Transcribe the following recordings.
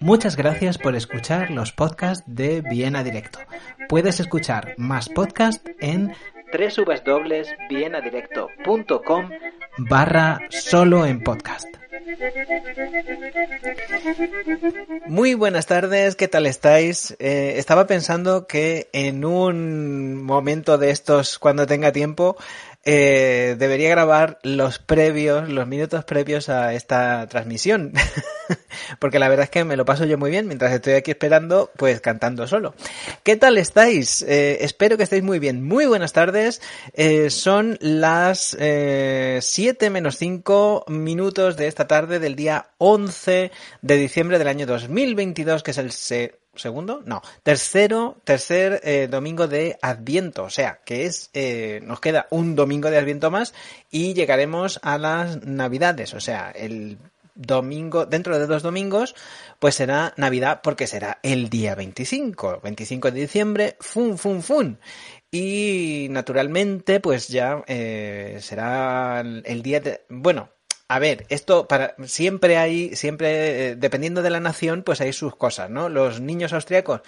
Muchas gracias por escuchar los podcasts de Viena Directo. Puedes escuchar más podcasts en www.vienadirecto.com barra solo en podcast. Muy buenas tardes, ¿qué tal estáis? Eh, estaba pensando que en un momento de estos, cuando tenga tiempo, eh, debería grabar los previos, los minutos previos a esta transmisión. Porque la verdad es que me lo paso yo muy bien mientras estoy aquí esperando, pues cantando solo. ¿Qué tal estáis? Eh, espero que estéis muy bien. Muy buenas tardes. Eh, son las eh, 7 menos 5 minutos de esta tarde del día 11 de diciembre del año 2022, que es el segundo, no, tercero, tercer eh, domingo de Adviento, o sea, que es, eh, nos queda un domingo de Adviento más y llegaremos a las Navidades, o sea, el domingo, dentro de dos domingos, pues será Navidad porque será el día 25, 25 de diciembre, fun, fun, fun. Y naturalmente, pues ya eh, será el día de, bueno, a ver, esto para siempre hay, siempre, eh, dependiendo de la nación, pues hay sus cosas, ¿no? Los niños austriacos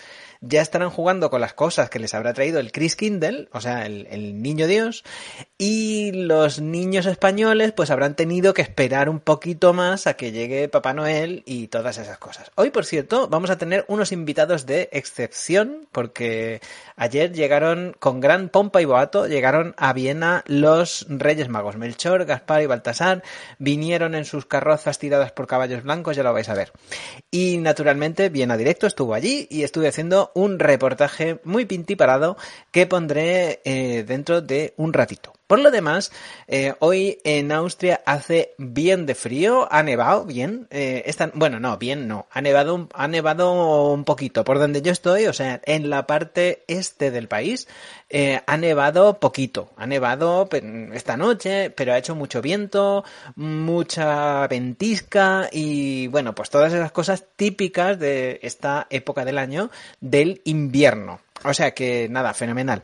ya estarán jugando con las cosas que les habrá traído el Chris Kindle, o sea, el, el, niño Dios, y los niños españoles pues habrán tenido que esperar un poquito más a que llegue Papá Noel y todas esas cosas. Hoy, por cierto, vamos a tener unos invitados de excepción, porque ayer llegaron con gran pompa y boato, llegaron a Viena los Reyes Magos, Melchor, Gaspar y Baltasar, vinieron en sus carrozas tiradas por caballos blancos, ya lo vais a ver. Y naturalmente, Viena Directo estuvo allí y estuve haciendo un reportaje muy pintiparado que pondré eh, dentro de un ratito. Por lo demás, eh, hoy en Austria hace bien de frío, ha nevado bien, eh, bueno, no, bien no, ha nevado, ha nevado un poquito por donde yo estoy, o sea, en la parte este del país, eh, ha nevado poquito, ha nevado esta noche, pero ha hecho mucho viento, mucha ventisca y bueno, pues todas esas cosas típicas de esta época del año del invierno. O sea que nada, fenomenal.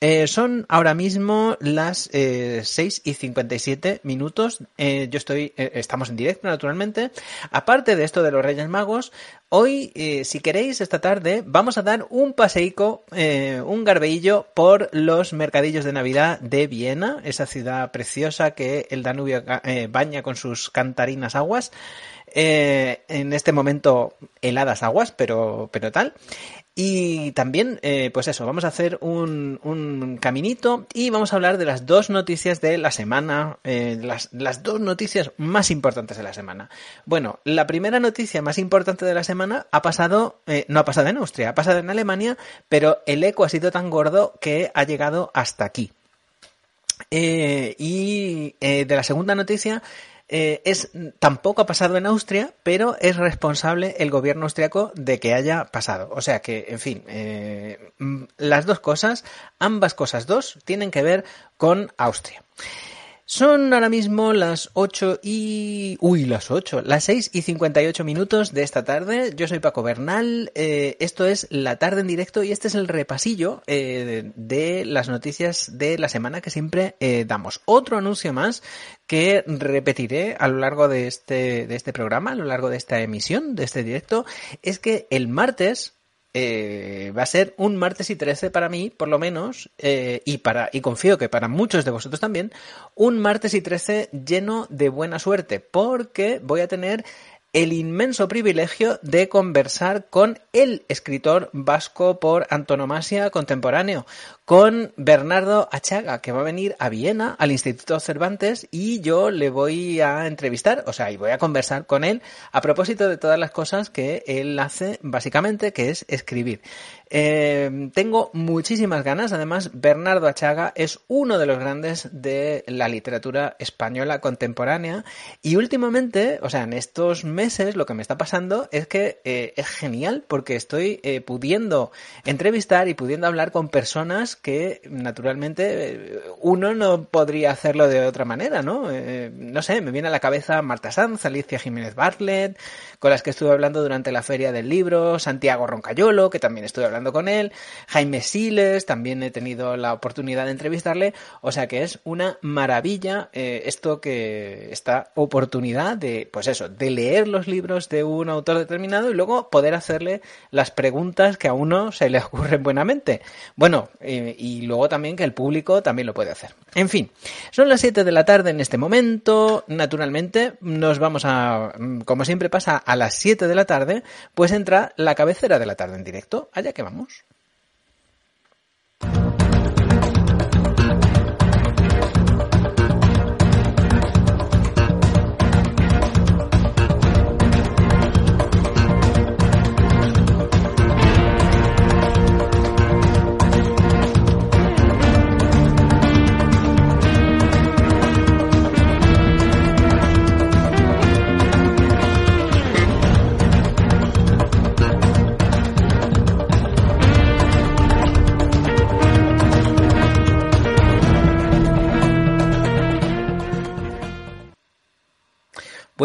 Eh, son ahora mismo las eh, 6 y 57 minutos. Eh, yo estoy, eh, estamos en directo naturalmente. Aparte de esto de los Reyes Magos, hoy, si queréis, esta tarde, vamos a dar un paseico, un garbeillo por los mercadillos de Navidad de Viena, esa ciudad preciosa que el Danubio baña con sus cantarinas aguas. en este momento heladas aguas, pero, pero tal. Y también, eh, pues eso, vamos a hacer un, caminito y vamos a hablar de las dos noticias de la semana, eh, las, dos noticias más importantes de la semana. Bueno, la primera noticia más importante de la semana ha pasado, eh, no ha pasado en Austria, ha pasado en Alemania, pero el eco ha sido tan gordo que ha llegado hasta aquí. Y de la segunda noticia eh, es tampoco ha pasado en Austria, pero es responsable el gobierno austriaco de que haya pasado. O sea que, en fin, eh, las dos cosas, ambas cosas dos, tienen que ver con Austria. Son ahora mismo las 8 y... Uy, las 8, las 6 y 58 minutos de esta tarde. Yo soy Paco Bernal, eh, esto es La Tarde en Directo y este es el repasillo eh, de las noticias de la semana que siempre eh, damos. Otro anuncio más que repetiré a lo largo de este, de este programa, a lo largo de esta emisión, de este directo, es que el martes, eh, va a ser un martes y 13 para mí, por lo menos, eh, y para, y confío que para muchos de vosotros también, un martes y 13 lleno de buena suerte, porque voy a tener el inmenso privilegio de conversar con el escritor vasco por antonomasia contemporáneo, con Bernardo Achaga, que va a venir a Viena, al Instituto Cervantes, y yo le voy a entrevistar, o sea, y voy a conversar con él a propósito de todas las cosas que él hace, básicamente, que es escribir. Eh, tengo muchísimas ganas, además, Bernardo Achaga es uno de los grandes de la literatura española contemporánea, y últimamente, o sea, en estos meses, lo que me está pasando es que eh, es genial, porque estoy eh, pudiendo entrevistar y pudiendo hablar con personas que naturalmente uno no podría hacerlo de otra manera, ¿no? Eh, no sé, me viene a la cabeza Marta Sanz, Alicia Jiménez Bartlett, con las que estuve hablando durante la feria del libro, Santiago Roncayolo, que también estuve hablando con él, Jaime Siles, también he tenido la oportunidad de entrevistarle, o sea que es una maravilla eh, esto que esta oportunidad de, pues eso, de leer los libros de un autor determinado y luego poder hacerle las preguntas que a uno se le ocurren buenamente. Bueno, eh, y luego también que el público también lo puede hacer. En fin, son las 7 de la tarde en este momento. Naturalmente, nos vamos a, como siempre pasa, a las 7 de la tarde, pues entra la cabecera de la tarde en directo. Allá que vamos.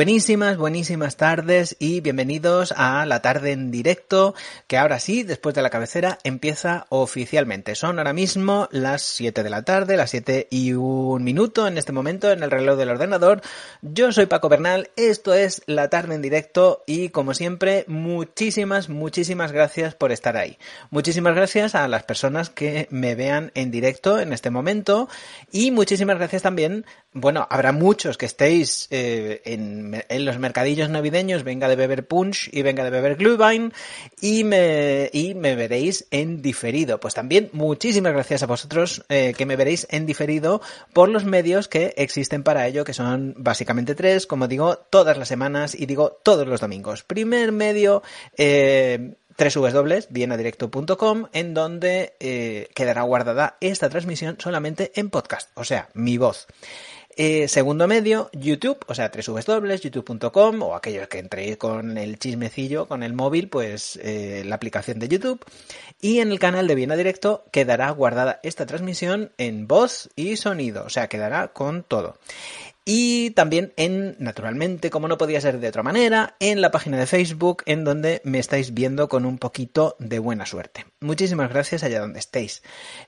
Buenísimas, buenísimas tardes y bienvenidos a la tarde en directo, que ahora sí, después de la cabecera, empieza oficialmente. Son ahora mismo las 7 de la tarde, las 7 y un minuto en este momento en el reloj del ordenador. Yo soy Paco Bernal, esto es la tarde en directo y como siempre, muchísimas, muchísimas gracias por estar ahí. Muchísimas gracias a las personas que me vean en directo en este momento y muchísimas gracias también bueno, habrá muchos que estéis eh, en, los mercadillos navideños, venga de beber punch y venga de beber glühwein y me, y me veréis en diferido. Pues también muchísimas gracias a vosotros eh, que me veréis en diferido por los medios que existen para ello, que son básicamente tres, como digo, todas las semanas y digo todos los domingos. Primer medio, eh, www.vienadirecto.com en donde eh, quedará guardada esta transmisión solamente en podcast, o sea, mi voz. Eh, segundo medio, YouTube, o sea, www.youtube.com o aquellos que entréis con el chismecillo, con el móvil, pues eh, la aplicación de YouTube. Y en el canal de Viena Directo quedará guardada esta transmisión en voz y sonido, o sea, quedará con todo. Y también en, naturalmente, como no podía ser de otra manera, en la página de Facebook, en donde me estáis viendo con un poquito de buena suerte. Muchísimas gracias allá donde estéis.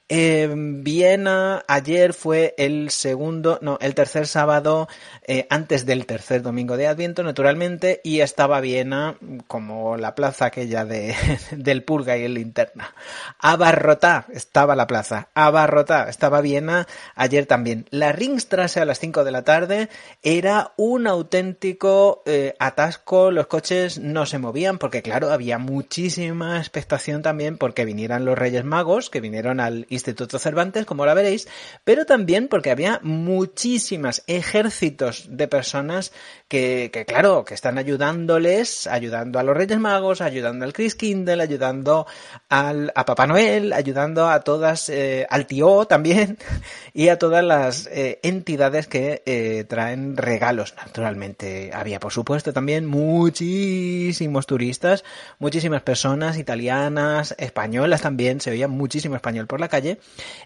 Eh, Viena, ayer fue el segundo, no, el tercer sábado, eh, antes del tercer domingo de Adviento, naturalmente, y estaba Viena como la plaza aquella de, del Purga y el Linterna. Abarrotá estaba la plaza, abarrotá estaba Viena ayer también. La Ringstrasse a las 5 de la tarde era un auténtico eh, atasco, los coches no se movían porque claro, había muchísima expectación también porque vinieran los Reyes Magos, que vinieron al Instituto Cervantes, como la veréis, pero también porque había muchísimas ejércitos de personas que, claro, que están ayudándoles, ayudando a los Reyes Magos, ayudando al Chris Kindle, ayudando al, a Papá Noel, ayudando a todas, eh, al tío también, y a todas las eh, entidades que traen regalos, naturalmente. Había, por supuesto, también muchísimos turistas, muchísimas personas italianas, españolas también, se oía muchísimo español por la calle,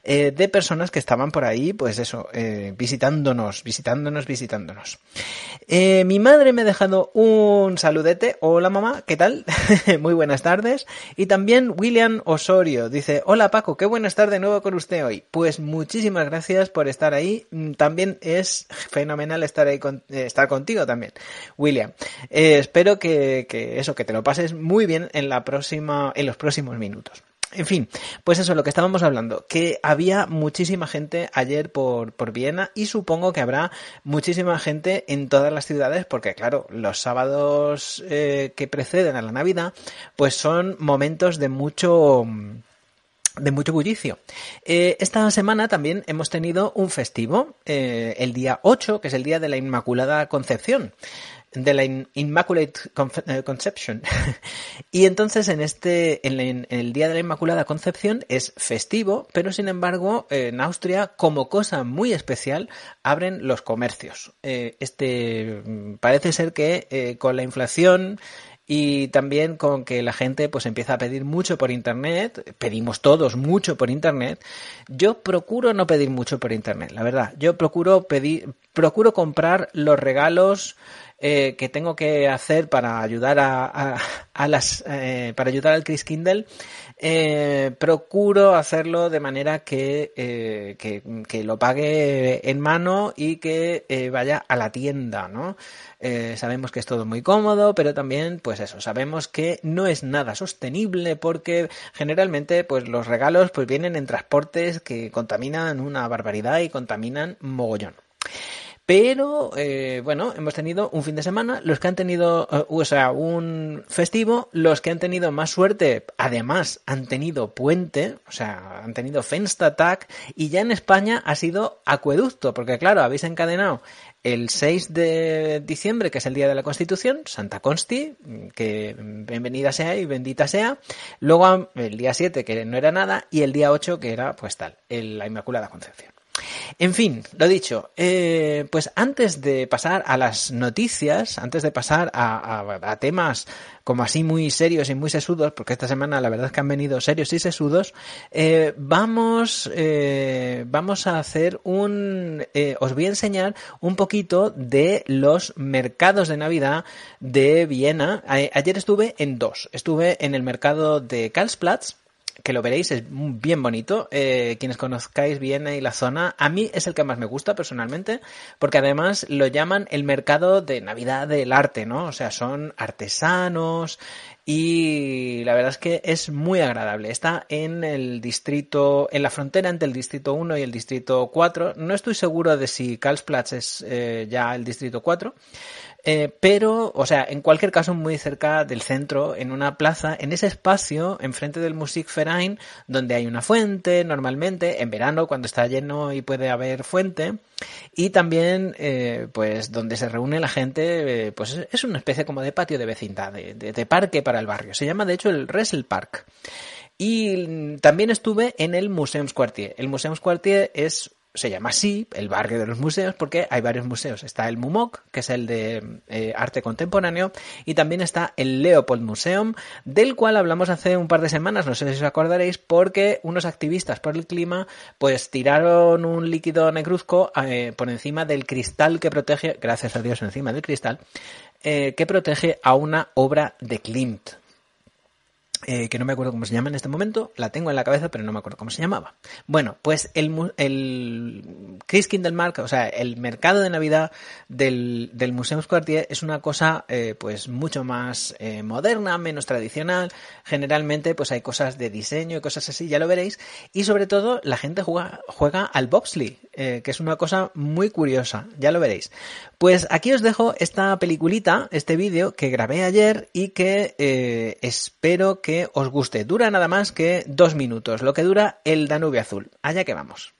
eh, de personas que estaban por ahí, pues eso, eh, visitándonos, visitándonos, visitándonos. Eh, mi madre me ha dejado un saludete. Hola mamá, ¿qué tal? Muy buenas tardes. Y también William Osorio dice, hola Paco, qué buenas tardes de nuevo con usted hoy. Pues muchísimas gracias por estar ahí. Mm, también es fenomenal estar ahí con, eh, estar contigo también, William. Eh, espero que, que, eso, que te lo pases muy bien en la próxima, en los próximos minutos. En fin, pues eso, lo que estábamos hablando, que había muchísima gente ayer por, por Viena y supongo que habrá muchísima gente en todas las ciudades porque claro, los sábados eh, que preceden a la Navidad pues son momentos de mucho de mucho bullicio. Eh, esta semana también hemos tenido un festivo, eh, el día 8, que es el día de la Inmaculada Concepción de la Immaculate eh, Conception. y entonces en este, en, el Día de la Inmaculada Concepción es festivo, pero sin embargo en Austria, como cosa muy especial, abren los comercios. Este mm, parece ser que con la inflación y también con que la gente pues empieza a pedir mucho por internet, pedimos todos mucho por internet. Yo procuro no pedir mucho por internet, la verdad. Yo procuro pedir, procuro comprar los regalos eh, que tengo que hacer para ayudar a, a, las eh, para ayudar al Chris Kindle eh, procuro hacerlo de manera que, eh, que, que, lo pague en mano y que eh, vaya a la tienda, ¿no? Sabemos que es todo muy cómodo, pero también, pues eso, sabemos que no es nada sostenible porque generalmente, pues los regalos, pues vienen en transportes que contaminan una barbaridad y contaminan mogollón. Pero, eh, bueno, hemos tenido un fin de semana, los que han tenido, uh, o sea, un festivo, los que han tenido más suerte, además han tenido puente, o sea, han tenido Fenstatag, y ya en España ha sido acueducto, porque claro, habéis encadenado el 6 de diciembre, que es el día de la Constitución, Santa Consti, que bienvenida sea y bendita sea. Luego el día 7, que no era nada, y el día 8, que era pues tal, la Inmaculada Concepción. En fin, lo dicho, eh, pues antes de pasar a las noticias, antes de pasar a, temas como así muy serios y muy sesudos, porque esta semana la verdad es que han venido serios y sesudos, eh, vamos, eh, vamos a hacer un, os voy a enseñar un poquito de los mercados de Navidad de Viena. ayer estuve en dos, estuve en el mercado de Karlsplatz, que lo veréis, es bien bonito. Eh, quienes conozcáis bien ahí la zona, a mí es el que más me gusta personalmente, porque además lo llaman el mercado de Navidad del arte, ¿no? O sea, son artesanos y la verdad es que es muy agradable. Está en el distrito, en la frontera entre el distrito 1 y el distrito 4. No estoy seguro de si Karlsplatz es eh, ya el distrito 4 eh, pero, o sea, en cualquier caso, muy cerca del centro, en una plaza, en ese espacio, enfrente del Musikverein, donde hay una fuente, normalmente, en verano, cuando está lleno y puede haber fuente, y también, eh, pues, donde se reúne la gente, eh, pues es una especie como de patio de vecindad, de, parque para el barrio. Se llama, de hecho, el Ressel Park. Y también estuve en el Museumsquartier. El Museumsquartier es se llama así, el barrio de los museos, porque hay varios museos. Está el MUMOC, que es el de eh, arte contemporáneo, y también está el Leopold Museum, del cual hablamos hace un par de semanas, no sé si os acordaréis, porque unos activistas por el clima, pues tiraron un líquido negruzco eh, por encima del cristal que protege, gracias a Dios encima del cristal, eh, que protege a una obra de Klimt. Eh, que no me acuerdo cómo se llama en este momento, la tengo en la cabeza, pero no me acuerdo cómo se llamaba. Bueno, pues el, el Chris Kindelmark, o sea, el mercado de Navidad del, del Museo Quartier es una cosa, eh, pues, mucho más eh, moderna, menos tradicional. Generalmente, pues, hay cosas de diseño y cosas así, ya lo veréis. Y sobre todo, la gente juega, juega al bobsleigh, que es una cosa muy curiosa, ya lo veréis. Pues aquí os dejo esta peliculita, este vídeo que grabé ayer y que espero que que os guste. Dura nada más que dos minutos, lo que dura el Danube Azul. Allá que vamos.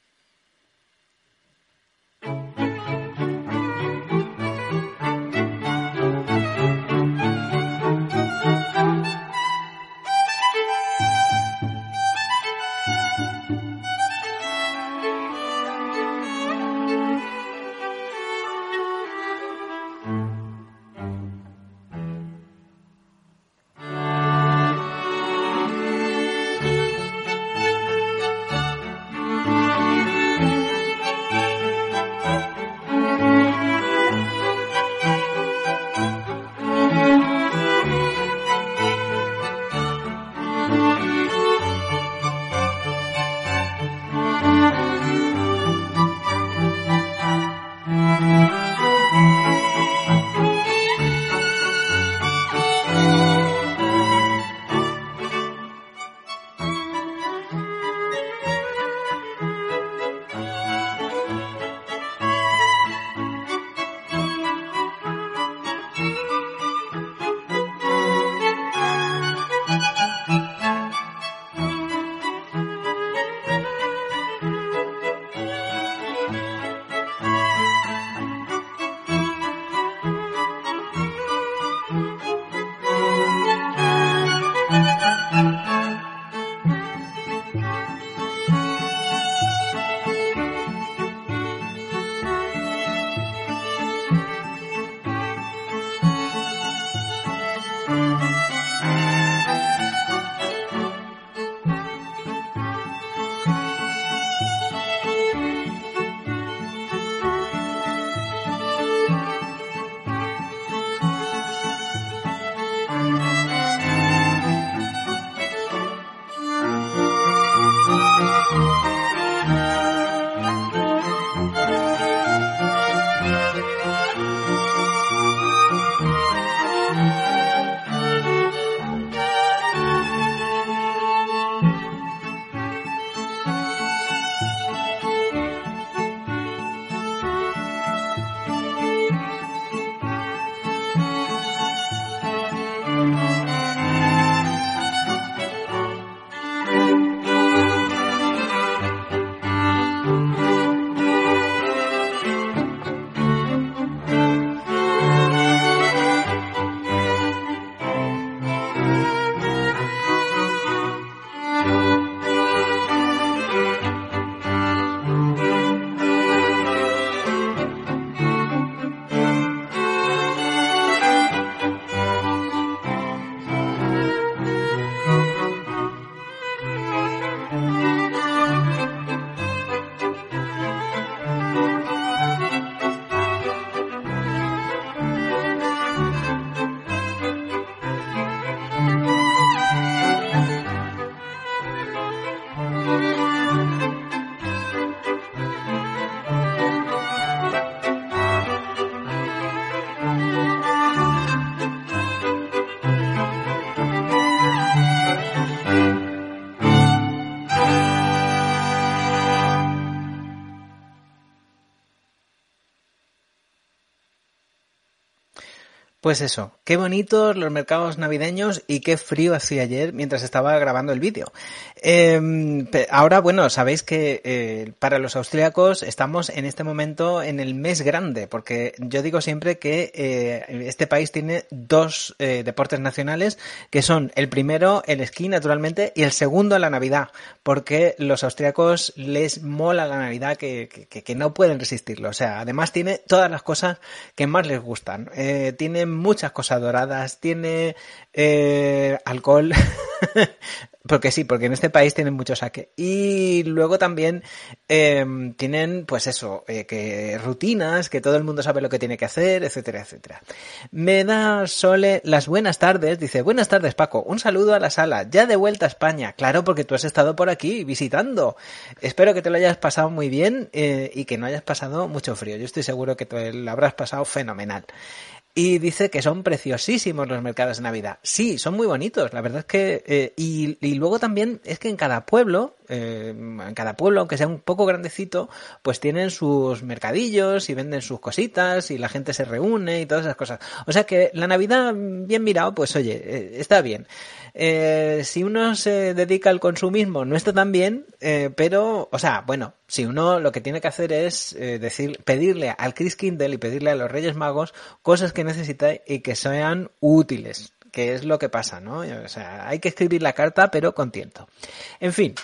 Pues eso, qué bonitos los mercados navideños y qué frío hacía ayer mientras estaba grabando el vídeo. Eh, ahora, bueno, sabéis que eh, para los austríacos estamos en este momento en el mes grande, porque yo digo siempre que eh, este país tiene dos eh, deportes nacionales, que son el primero el esquí, naturalmente, y el segundo la Navidad, porque los austríacos les mola la Navidad que, que, que no pueden resistirlo. O sea, además tiene todas las cosas que más les gustan. Tiene muchas cosas doradas, tiene eh, alcohol, porque sí, porque en este país tienen mucho saque. Y luego también eh, tienen, pues eso, eh, que rutinas, que todo el mundo sabe lo que tiene que hacer, etcétera, etcétera. Me da Sole las buenas tardes, dice, buenas tardes Paco, un saludo a la sala, ya de vuelta a España, claro, porque tú has estado por aquí visitando. Espero que te lo hayas pasado muy bien eh, y que no hayas pasado mucho frío. Yo estoy seguro que te lo habrás pasado fenomenal. Y dice que son preciosísimos los mercados de Navidad. Sí, son muy bonitos. La verdad es que... Eh, y, y, luego también es que en cada pueblo, eh, en cada pueblo, aunque sea un poco grandecito, pues tienen sus mercadillos y venden sus cositas y la gente se reúne y todas esas cosas. O sea que la Navidad, bien mirado, pues oye, eh, está bien. Eh, si uno se dedica al consumismo, no está tan bien, eh, pero, o sea, bueno, si uno lo que tiene que hacer es eh, decir, pedirle al Chris Kindle y pedirle a los Reyes Magos cosas que necesita y que sean útiles que es lo que pasa, ¿no? O sea, hay que escribir la carta, pero con tiento. En fin,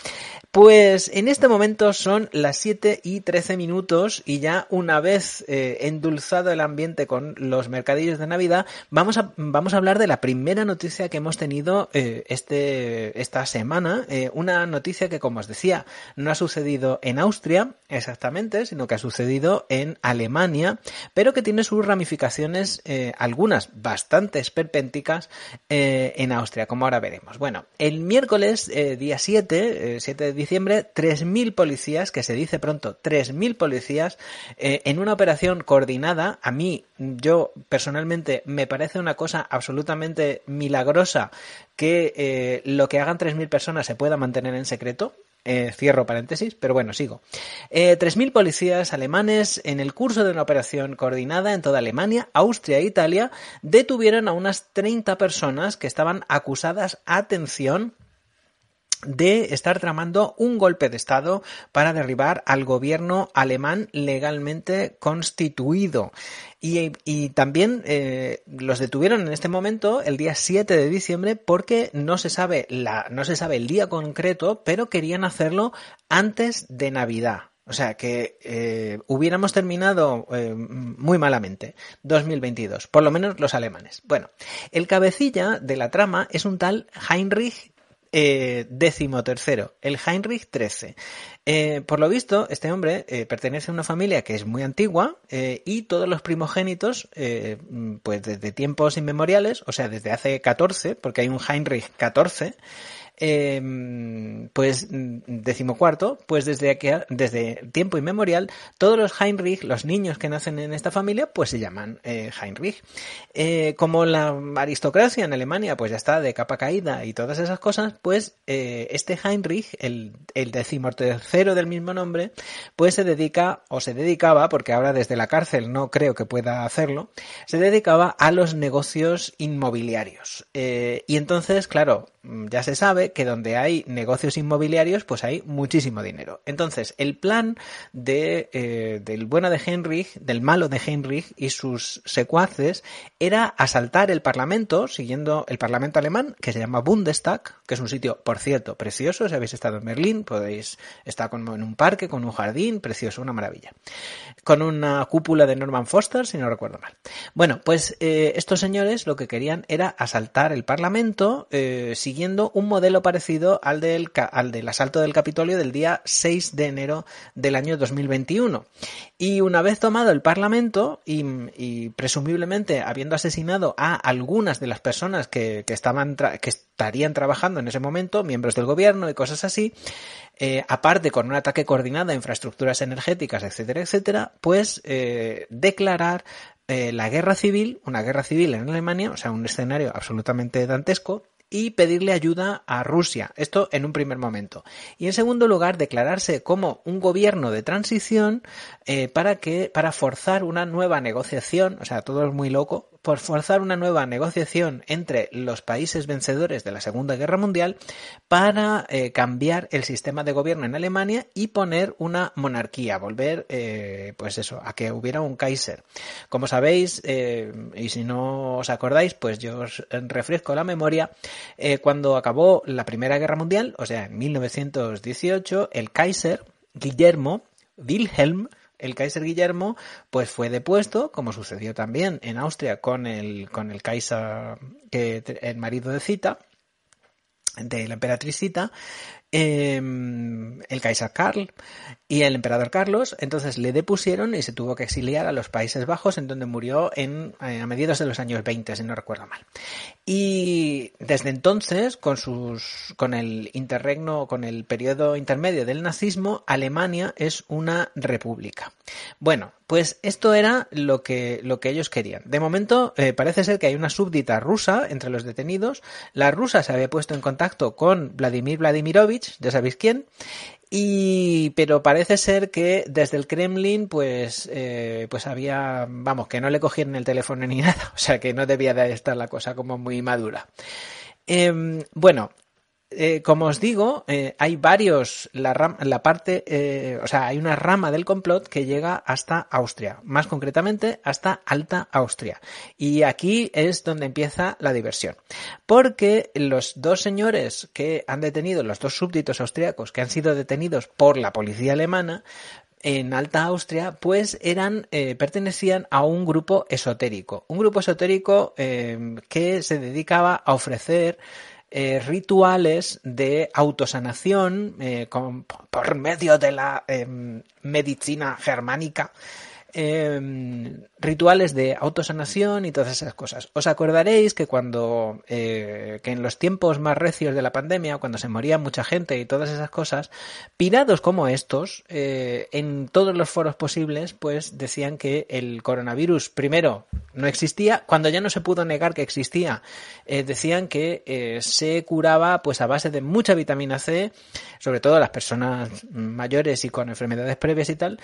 pues en este momento son las 7 y 13 minutos y ya una vez eh, endulzado el ambiente con los mercadillos de Navidad, vamos a, vamos a hablar de la primera noticia que hemos tenido eh, este, esta semana. Eh, una noticia que, como os decía, no ha sucedido en Austria exactamente, sino que ha sucedido en Alemania, pero que tiene sus ramificaciones, algunas bastante esperpénticas, en Austria, como ahora veremos. Bueno, el miércoles, día 7, 7 de diciembre, 3.000 policías, que se dice pronto, 3.000 policías, eh, en una operación coordinada. A mí, yo personalmente, me parece una cosa absolutamente milagrosa que eh, lo que hagan 3.000 personas se pueda mantener en secreto. Eh, cierro paréntesis, pero bueno, sigo. Eh, 3.000 policías alemanes en el curso de una operación coordinada en toda Alemania, Austria e Italia detuvieron a unas 30 personas que estaban acusadas, atención, de estar tramando un golpe de Estado para derribar al gobierno alemán legalmente constituido. Y, y también eh, los detuvieron en este momento el día 7 de diciembre porque no se sabe la, no se sabe el día concreto, pero querían hacerlo antes de Navidad. O sea que eh, hubiéramos terminado eh, muy malamente 2022, por lo menos los alemanes. Bueno, el cabecilla de la trama es un tal Heinrich eh, décimo tercero, el Heinrich XIII. Eh, por lo visto, este hombre eh, pertenece a una familia que es muy antigua y todos los primogénitos, pues desde tiempos inmemoriales, o sea, desde hace 14, porque hay un Heinrich XIV, eh, pues decimocuarto, pues desde aquí, desde tiempo inmemorial, todos los Heinrich, los niños que nacen en esta familia, pues se llaman eh, Heinrich. Eh, como la aristocracia en Alemania, pues ya está de capa caída y todas esas cosas, pues eh, este Heinrich, el, el decimotercero del mismo nombre, pues se dedica o se dedicaba, porque ahora desde la cárcel no creo que pueda hacerlo, se dedicaba a los negocios inmobiliarios. Y entonces, claro, ya se sabe que donde hay negocios inmobiliarios, pues hay muchísimo dinero. Entonces, el plan eh, del bueno de Heinrich, del malo de Heinrich y sus secuaces era asaltar el Parlamento, siguiendo el Parlamento alemán, que se llama Bundestag, que es un sitio, por cierto, precioso. Si habéis estado en Berlín, podéis estar como en un parque, con un jardín, precioso, una maravilla. Con una cúpula de Norman Foster, si no recuerdo mal. Bueno, pues eh, estos señores lo que querían era asaltar el Parlamento, eh, siguiendo un modelo parecido al del, al del asalto del Capitolio del día 6 de enero del año 2021. Y una vez tomado el Parlamento y, presumiblemente habiendo asesinado a algunas de las personas que, que estaban que estarían trabajando en ese momento, miembros del gobierno y cosas así, eh, aparte con un ataque coordinado a infraestructuras energéticas, etcétera, etcétera, pues eh, declarar eh, la guerra civil, una guerra civil en Alemania, o sea, un escenario absolutamente dantesco, y pedirle ayuda a Rusia. Esto en un primer momento. Y en segundo lugar, declararse como un gobierno de transición eh, para que para forzar una nueva negociación. O sea, todo es muy loco, por forzar una nueva negociación entre los países vencedores de la Segunda Guerra Mundial para eh, cambiar el sistema de gobierno en Alemania y poner una monarquía, volver, eh, pues eso, a que hubiera un Kaiser. Como sabéis, eh, y si no os acordáis, pues yo os refresco la memoria, cuando acabó la Primera Guerra Mundial, o sea, en 1918, el Kaiser, Guillermo, Wilhelm, el Kaiser Guillermo pues fue depuesto, como sucedió también en Austria con el, con el Kaiser, el marido de Cita, de la emperatriz Cita, em, el Kaiser Karl y el emperador Carlos, entonces le depusieron y se tuvo que exiliar a los Países Bajos, en donde murió en, eh, a mediados de los años 20, si no recuerdo mal. Y desde entonces, con sus, con el interregno, con el periodo intermedio del nazismo, Alemania es una república. Bueno, pues esto era lo que, lo que ellos querían. De momento, eh, parece ser que hay una súbdita rusa entre los detenidos. La rusa se había puesto en contacto con Vladimir Vladimirovich, ya sabéis quién, y, pero parece ser que desde el Kremlin, pues, eh, pues había, vamos, que no le cogieron el teléfono ni nada, o sea que no debía de estar la cosa como muy madura. Em, bueno, eh, como os digo, eh, hay varios, la, parte, eh, o sea, hay una rama del complot que llega hasta Austria, más concretamente hasta Alta Austria. Y aquí es donde empieza la diversión. Porque los dos señores que han detenido, los dos súbditos austriacos que han sido detenidos por la policía alemana, en Alta Austria, pues eran, pertenecían a un grupo esotérico. Un grupo esotérico que se dedicaba a ofrecer eh, rituales de autosanación eh, por medio de la em, medicina germánica Em, rituales de autosanación y todas esas cosas. Os acordaréis que cuando, eh, que en los tiempos más recios de la pandemia, cuando se moría mucha gente y todas esas cosas, pirados como estos, eh, en todos los foros posibles, pues decían que el coronavirus, primero, no existía, cuando ya no se pudo negar que existía, eh, decían que se curaba pues a base de mucha vitamina C, sobre todo las personas mayores y con enfermedades previas y tal,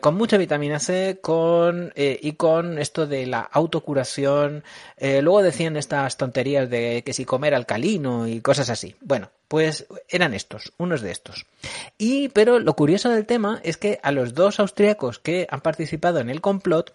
con mucha vitamina vitamina C con, eh, y con esto de la autocuración. Eh, luego decían estas tonterías de que si comer alcalino y cosas así. Bueno, pues eran estos, unos de estos. Y, pero lo curioso del tema es que a los dos austriacos que han participado en el complot,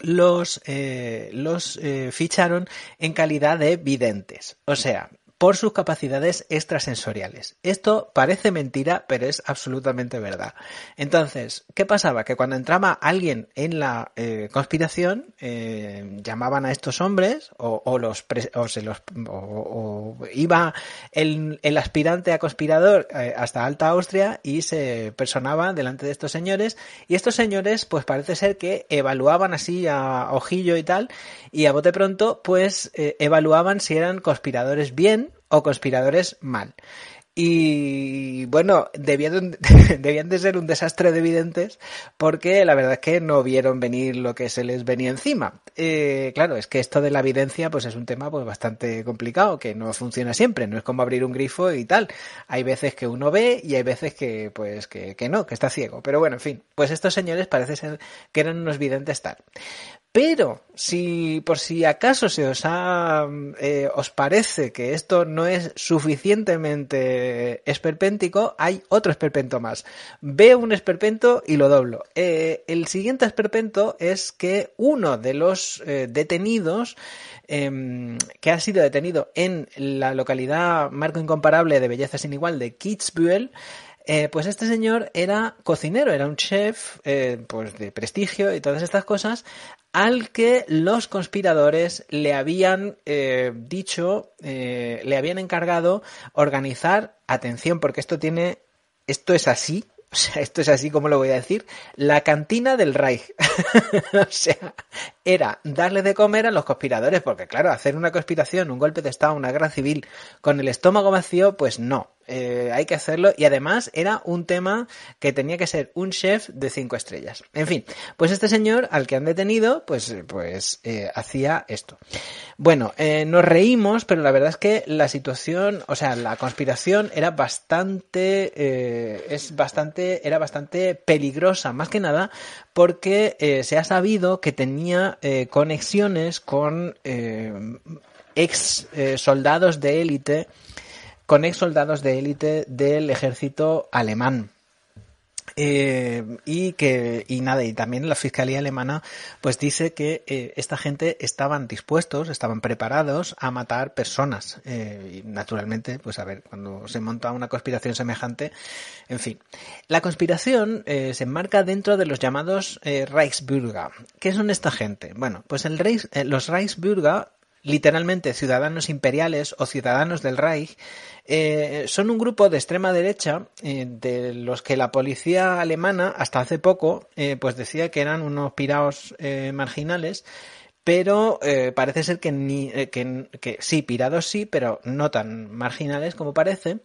los, eh, los ficharon en calidad de videntes. O sea, por sus capacidades extrasensoriales. Esto parece mentira, pero es absolutamente verdad. Entonces, ¿qué pasaba? Que cuando entraba alguien en la eh, conspiración, eh, llamaban a estos hombres o, los o se los o, iba el, aspirante a conspirador eh, hasta Alta Austria y se personaba delante de estos señores y estos señores, pues parece ser que evaluaban así a ojillo y tal y a bote pronto, pues evaluaban si eran conspiradores bien o conspiradores mal. Y bueno, debían, debían de ser un desastre de evidentes porque la verdad es que no vieron venir lo que se les venía encima. Eh, claro, es que esto de la evidencia pues es un tema pues bastante complicado, que no funciona siempre, no es como abrir un grifo y tal. Hay veces que uno ve y hay veces que pues que, que no, que está ciego. Pero bueno, en fin, pues estos señores parece ser que eran unos videntes tal. Pero si por si acaso se os ha, eh, os parece que esto no es suficientemente esperpéntico, hay otro esperpento más. Veo un esperpento y lo doblo. Eh, el siguiente esperpento es que uno de los eh, detenidos em, que ha sido detenido en la localidad marco incomparable de belleza sin igual de Kitzbühel eh, pues este señor era cocinero, era un chef eh, pues de prestigio y todas estas cosas, al que los conspiradores le habían eh, dicho, le habían encargado organizar, atención, porque esto tiene, esto es así, o sea, esto es así como lo voy a decir, la cantina del Reich. o sea, era darle de comer a los conspiradores, porque claro, hacer una conspiración, un golpe de Estado, una guerra civil con el estómago vacío, pues no. Eh, hay que hacerlo y además era un tema que tenía que ser un chef de cinco estrellas. En fin, pues este señor al que han detenido, pues, pues eh, hacía esto. Bueno, eh, nos reímos, pero la verdad es que la situación, o sea, la conspiración era bastante, es bastante, era bastante peligrosa, más que nada porque se ha sabido que tenía conexiones con ex soldados de élite con ex soldados de élite del ejército alemán. Eh, y que y nada y también la fiscalía alemana pues dice que eh, esta gente estaban dispuestos estaban preparados a matar personas eh, y naturalmente pues a ver cuando se monta una conspiración semejante en fin la conspiración se enmarca dentro de los llamados Reichsbürger ¿qué son esta gente? bueno pues el los Reichsbürger literalmente ciudadanos imperiales o ciudadanos del Reich, eh, son un grupo de extrema derecha eh, de los que la policía alemana hasta hace poco eh, pues decía que eran unos piraos marginales pero parece ser que, ni, que, que, sí, pirados sí, pero no tan marginales como parece.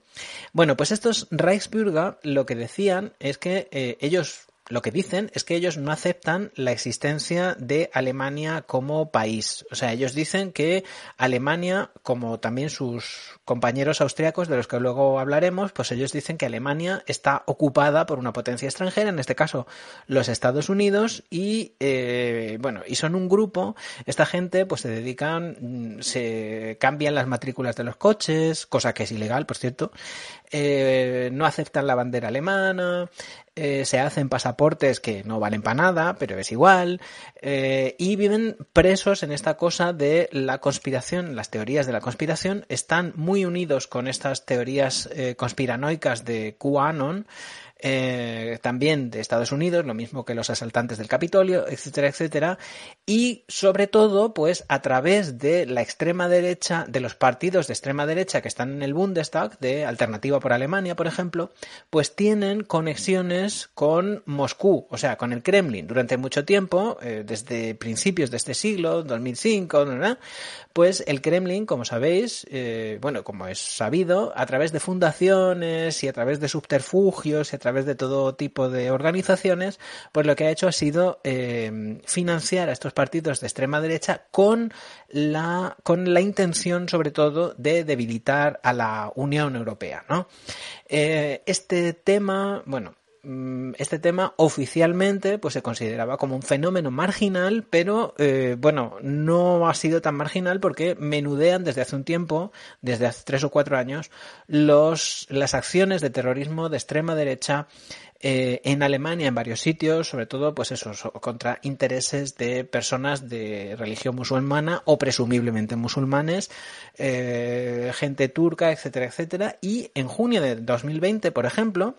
Bueno, pues estos Reichsbürger lo que decían es que ellos lo que dicen es que ellos no aceptan la existencia de Alemania como país. O sea, ellos dicen que Alemania, como también sus compañeros austriacos, de los que luego hablaremos, pues ellos dicen que Alemania está ocupada por una potencia extranjera, en este caso los Estados Unidos, y eh, bueno, y son un grupo, esta gente pues se dedican, se cambian las matrículas de los coches, cosa que es ilegal, por cierto, eh, no aceptan la bandera alemana, eh, se hacen pasaportes que no valen para nada, pero es igual, eh, y viven presos en esta cosa de la conspiración, las teorías de la conspiración están muy unidos con estas teorías conspiranoicas de QAnon, eh, también de Estados Unidos, lo mismo que los asaltantes del Capitolio, etcétera, etcétera, y sobre todo, pues a través de la extrema derecha, de los partidos de extrema derecha que están en el Bundestag, de Alternativa por Alemania, por ejemplo, pues tienen conexiones con Moscú, o sea, con el Kremlin. Durante mucho tiempo, eh, desde principios de este siglo, 2005, pues el Kremlin, como sabéis, eh, bueno, como es sabido, a través de fundaciones y a través de subterfugios y través de todo tipo de organizaciones, pues lo que ha hecho ha sido eh, financiar a estos partidos de extrema derecha con la, con la intención, sobre todo, de debilitar a la Unión Europea, ¿no? Eh, este tema, bueno, este tema oficialmente pues se consideraba como un fenómeno marginal, pero eh, bueno, no ha sido tan marginal porque menudean desde hace un tiempo, desde hace tres o cuatro años, los, las acciones de terrorismo de extrema derecha eh, en Alemania en varios sitios, sobre todo pues eso, contra intereses de personas de religión musulmana o presumiblemente musulmanes, eh, gente turca, etcétera, etcétera. Y en junio de 2020, por ejemplo,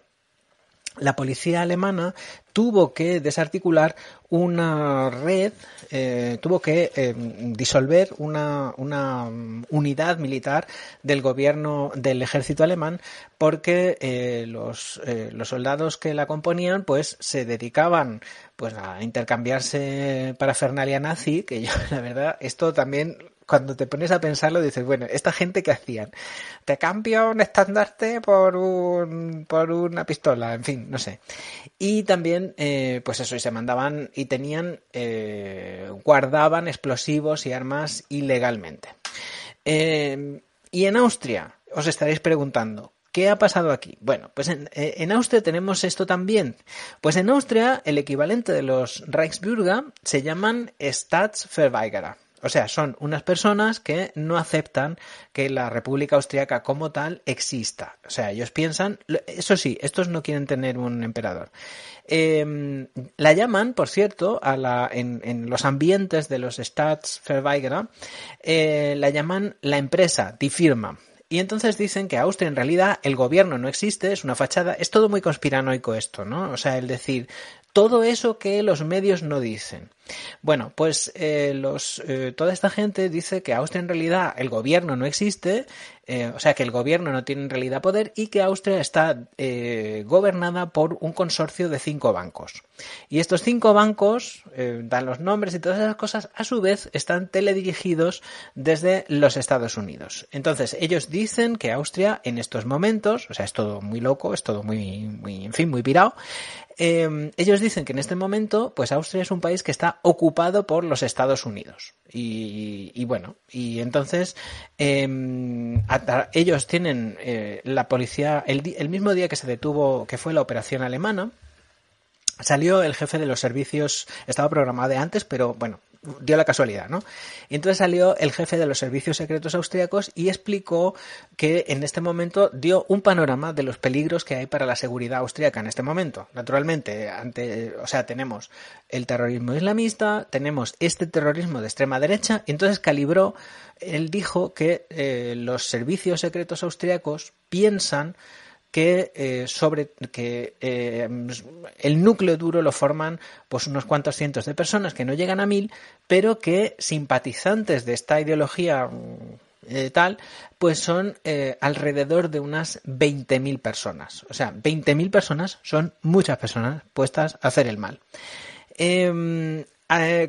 la policía alemana tuvo que desarticular una red, eh, tuvo que eh, disolver una, una, unidad militar del gobierno del ejército alemán porque eh, los, los soldados que la componían pues se dedicaban pues a intercambiarse parafernalia nazi que yo la verdad esto también cuando te pones a pensarlo dices, bueno, esta gente que hacían, te cambio un estandarte por un, por una pistola, en fin, no sé. Y también, eh, pues eso, y se mandaban y tenían, eh, guardaban explosivos y armas ilegalmente. Eh, y en Austria, os estaréis preguntando, ¿Qué ha pasado aquí? Bueno, pues en, en, Austria tenemos esto también. Pues en Austria el equivalente de los Reichsbürger se llaman Staatsverweigerer. O sea, son unas personas que no aceptan que la República Austriaca como tal exista. O sea, ellos piensan, eso sí, estos no quieren tener un emperador. Em, la llaman, por cierto, a la, en, los ambientes de los Staatsverweigerer, eh, la llaman la empresa, die Firma. Y entonces dicen que Austria en realidad el gobierno no existe, es una fachada, es todo muy conspiranoico esto, ¿no? O sea, el decir todo eso que los medios no dicen. Bueno, pues eh, los, eh, toda esta gente dice que Austria en realidad el gobierno no existe, eh, o sea que el gobierno no tiene en realidad poder y que Austria está gobernada por un consorcio de cinco bancos. Y estos cinco bancos dan los nombres y todas esas cosas, a su vez están teledirigidos desde los Estados Unidos. Entonces ellos dicen que Austria en estos momentos, o sea, es todo muy loco, es todo muy, muy en fin, muy pirado, ellos dicen que en este momento, pues Austria es un país que está ocupado por los Estados Unidos. Y, bueno, y entonces em, ellos tienen eh, la policía, el, el mismo día que se detuvo, que fue la operación alemana, salió el jefe de los servicios, estaba programado de antes, pero bueno, dio la casualidad, ¿no? Entonces salió el jefe de los servicios secretos austriacos y explicó que en este momento dio un panorama de los peligros que hay para la seguridad austríaca en este momento. Naturalmente, ante, o sea, tenemos el terrorismo islamista, tenemos este terrorismo de extrema derecha, entonces calibró, él dijo que eh, los servicios secretos austriacos piensan que eh, sobre que eh, el núcleo duro lo forman pues unos cuantos cientos de personas que no llegan a mil, pero que simpatizantes de esta ideología eh, tal, pues son alrededor de unas 20.000 personas. O sea, 20.000 personas son muchas personas puestas a hacer el mal. Em,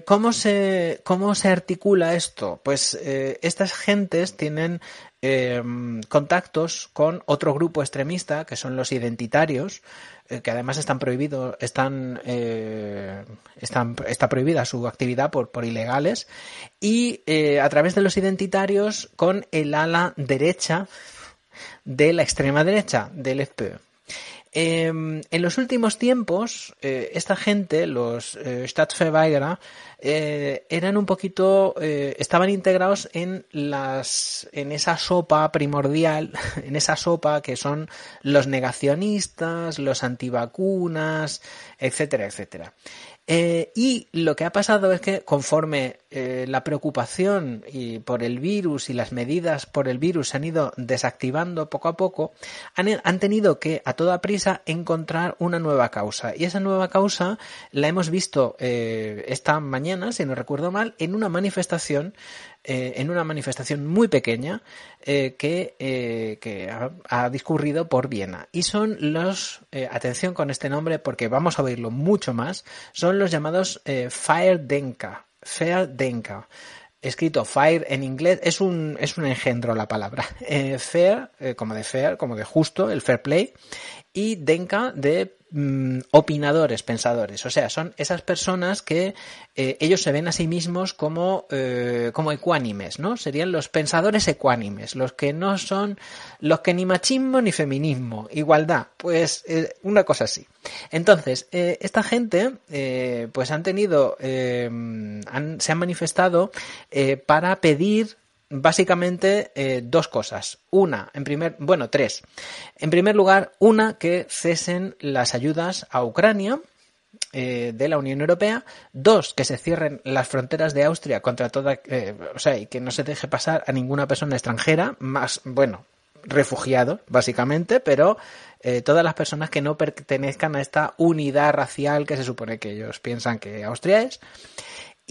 ¿Cómo se, ¿Cómo se articula esto? Pues estas gentes tienen Em, contactos con otro grupo extremista que son los identitarios eh, que además están prohibidos están, eh, están está prohibida su actividad por, por ilegales y eh, a través de los identitarios con el ala derecha de la extrema derecha del FPÖ Em, en los últimos tiempos, eh, esta gente, los eh, eh, eran un poquito, eh, estaban integrados en las, en esa sopa primordial, en esa sopa que son los negacionistas, los antivacunas, etcétera, etcétera. Eh, y lo que ha pasado es que conforme eh, la preocupación y por el virus y las medidas por el virus se han ido desactivando poco a poco, han, tenido que a toda prisa encontrar una nueva causa. Y esa nueva causa la hemos visto eh, esta mañana, si no recuerdo mal, en una manifestación eh, en una manifestación muy pequeña eh, que, eh, ha, discurrido por Viena. Y son los, atención con este nombre porque vamos a oírlo mucho más, son los llamados Fire Denka. Denka escrito fire en inglés, es un, es un engendro la palabra. fair, como de fair, como de justo, el fair play, y denka de Mm, opinadores, pensadores. O sea, son esas personas que eh, ellos se ven a sí mismos como, eh, como ecuánimes, ¿no? Serían los pensadores ecuánimes, los que no son, los que ni machismo ni feminismo, igualdad, pues eh, una cosa así. Entonces, esta gente, pues han tenido, han, se han manifestado para pedir básicamente eh, dos cosas. Una, en primer, bueno, tres. En primer lugar, una, que cesen las ayudas a Ucrania eh, de la Unión Europea. Dos, que se cierren las fronteras de Austria contra toda, eh, o sea, y que no se deje pasar a ninguna persona extranjera, más, bueno, refugiados, básicamente, pero todas las personas que no pertenezcan a esta unidad racial que se supone que ellos piensan que Austria es.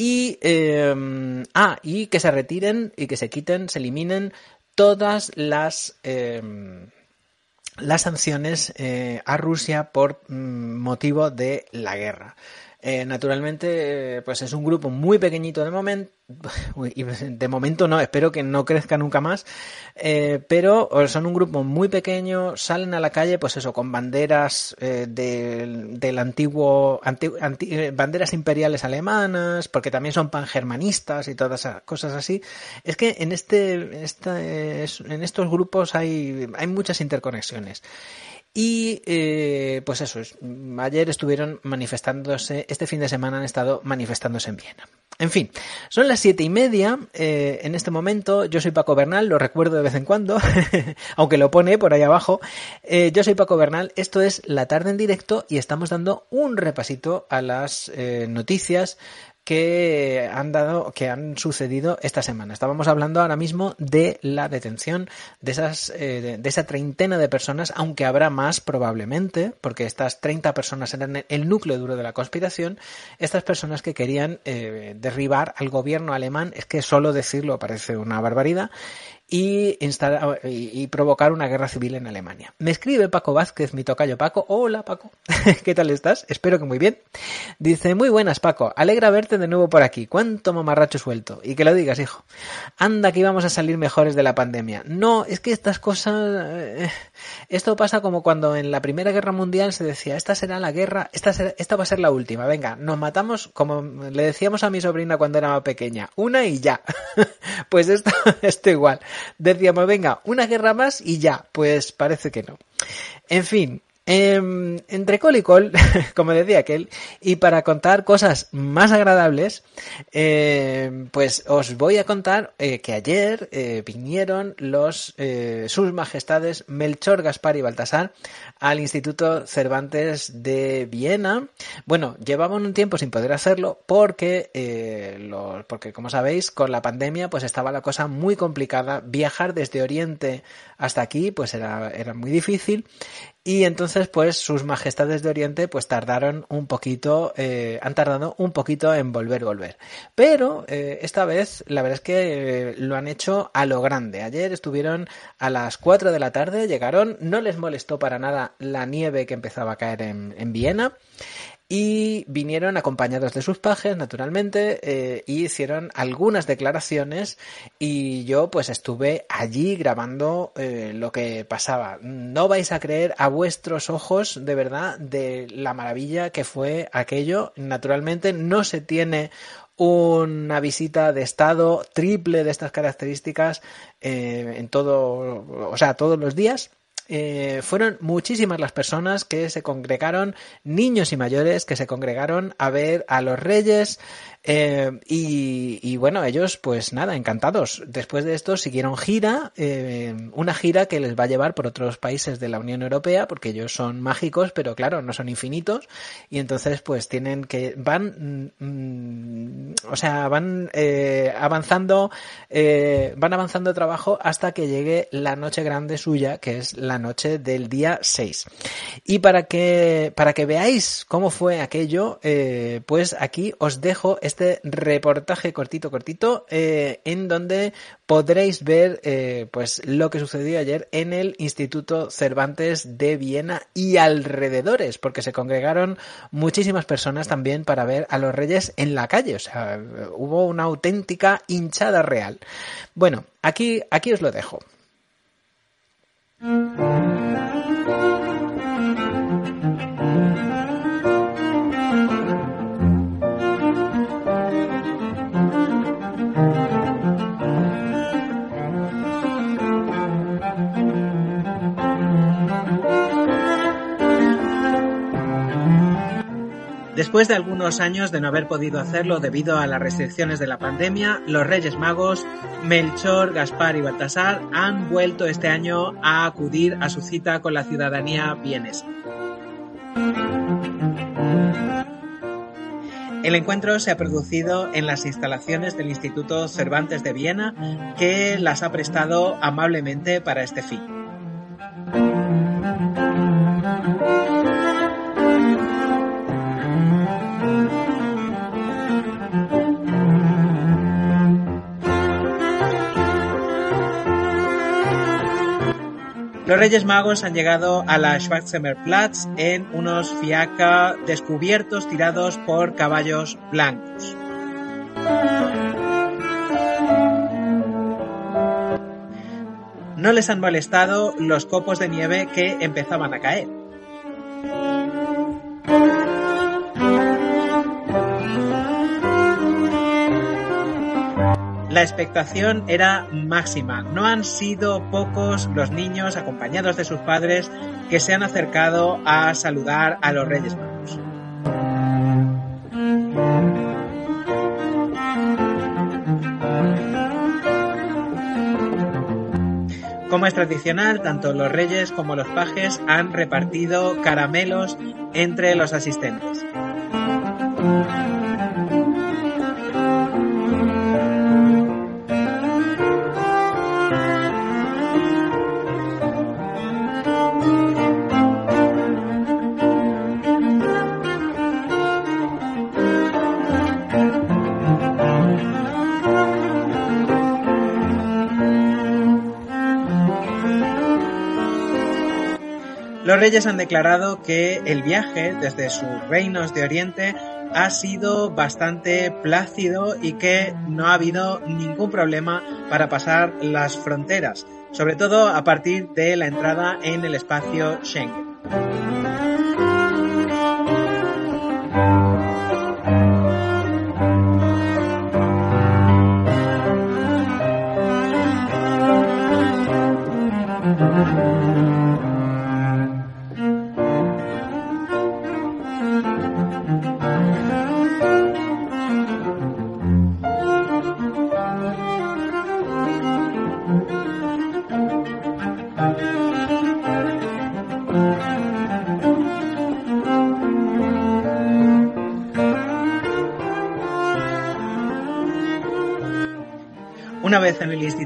Y, em, ah, y que se retiren y que se quiten, se eliminen todas las, em, las sanciones eh, a Rusia por mm, motivo de la guerra. Eh, naturalmente, pues es un grupo muy pequeñito de momento, de momento no, espero que no crezca nunca más, eh, pero son un grupo muy pequeño, salen a la calle, pues eso, con banderas eh, del, antiguo, banderas imperiales alemanas, porque también son pangermanistas y todas esas cosas así. Es que en este, en estos grupos hay, hay muchas interconexiones. Y eh, pues eso, ayer estuvieron manifestándose, este fin de semana han estado manifestándose en Viena. En fin, son las siete y media eh, en este momento. Yo soy Paco Bernal, lo recuerdo de vez en cuando, aunque lo pone por ahí abajo. Eh, yo soy Paco Bernal, esto es La Tarde en Directo y estamos dando un repasito a las noticias que han dado, que han sucedido esta semana. Estábamos hablando ahora mismo de la detención de esas, eh, de esa treintena de personas, aunque habrá más probablemente, porque estas 30 personas eran el núcleo duro de la conspiración, estas personas que querían eh, derribar al gobierno alemán, es que solo decirlo parece una barbaridad, y, instalar, y, provocar una guerra civil en Alemania. Me escribe Paco Vázquez, mi tocayo Paco. Hola Paco, ¿qué tal estás? Espero que muy bien. Dice, muy buenas Paco, alegra verte de nuevo por aquí. Cuánto mamarracho suelto. Y que lo digas, hijo. Anda que íbamos a salir mejores de la pandemia. No, es que estas cosas... Eh, esto pasa como cuando en la Primera Guerra Mundial se decía, esta será la guerra, esta, esta va a ser la última. Venga, nos matamos, como le decíamos a mi sobrina cuando era pequeña, una y ya. pues esto, esto igual decíamos, venga, una guerra más y ya. Pues parece que no. En fin, eh, entre col y col, como decía aquel, y para contar cosas más agradables, eh, pues os voy a contar eh, que ayer eh, vinieron los eh, sus majestades Melchor, Gaspar y Baltasar al Instituto Cervantes de Viena. Bueno, llevaban un tiempo sin poder hacerlo porque, los, porque como sabéis, con la pandemia pues estaba la cosa muy complicada. Viajar desde Oriente hasta aquí pues era, era muy difícil y entonces, pues, sus majestades de Oriente, pues tardaron un poquito, eh, han tardado un poquito en volver, volver. Pero eh, esta vez, la verdad es que eh, lo han hecho a lo grande. Ayer estuvieron a las 4 de la tarde, llegaron, no les molestó para nada la nieve que empezaba a caer en, en Viena y vinieron acompañados de sus pajes, naturalmente, eh, y hicieron algunas declaraciones y yo pues estuve allí grabando eh, lo que pasaba. No vais a creer a vuestros ojos, de verdad, de la maravilla que fue aquello. Naturalmente no se tiene una visita de estado triple de estas características eh, en todo, o sea, todos los días eh, fueron muchísimas las personas que se congregaron, niños y mayores que se congregaron a ver a los reyes eh, y, bueno, ellos pues nada, encantados. Después de esto siguieron gira, eh, una gira que les va a llevar por otros países de la Unión Europea, porque ellos son mágicos, pero claro, no son infinitos, y entonces pues tienen que, van, mm, o sea, van eh, avanzando, van avanzando trabajo hasta que llegue la noche grande suya, que es la noche del día 6. Y para que, para que veáis cómo fue aquello, pues aquí os dejo este reportaje cortito, cortito, eh, en donde podréis ver eh, pues lo que sucedió ayer en el Instituto Cervantes de Viena y alrededores, porque se congregaron muchísimas personas también para ver a los reyes en la calle. O sea, hubo una auténtica hinchada real. Bueno, aquí, aquí os lo dejo. Después de algunos años de no haber podido hacerlo debido a las restricciones de la pandemia, los Reyes Magos, Melchor, Gaspar y Baltasar han vuelto este año a acudir a su cita con la ciudadanía vienesa. El encuentro se ha producido en las instalaciones del Instituto Cervantes de Viena, que las ha prestado amablemente para este fin. Los Reyes Magos han llegado a la Schwarzenbergplatz en unos fiaca descubiertos tirados por caballos blancos. No les han molestado los copos de nieve que empezaban a caer. La expectación era máxima. No han sido pocos los niños acompañados de sus padres que se han acercado a saludar a los Reyes Magos. Como es tradicional, tanto los reyes como los pajes han repartido caramelos entre los asistentes. Los reyes han declarado que el viaje desde sus reinos de Oriente ha sido bastante plácido y que no ha habido ningún problema para pasar las fronteras, sobre todo a partir de la entrada en el espacio Schengen.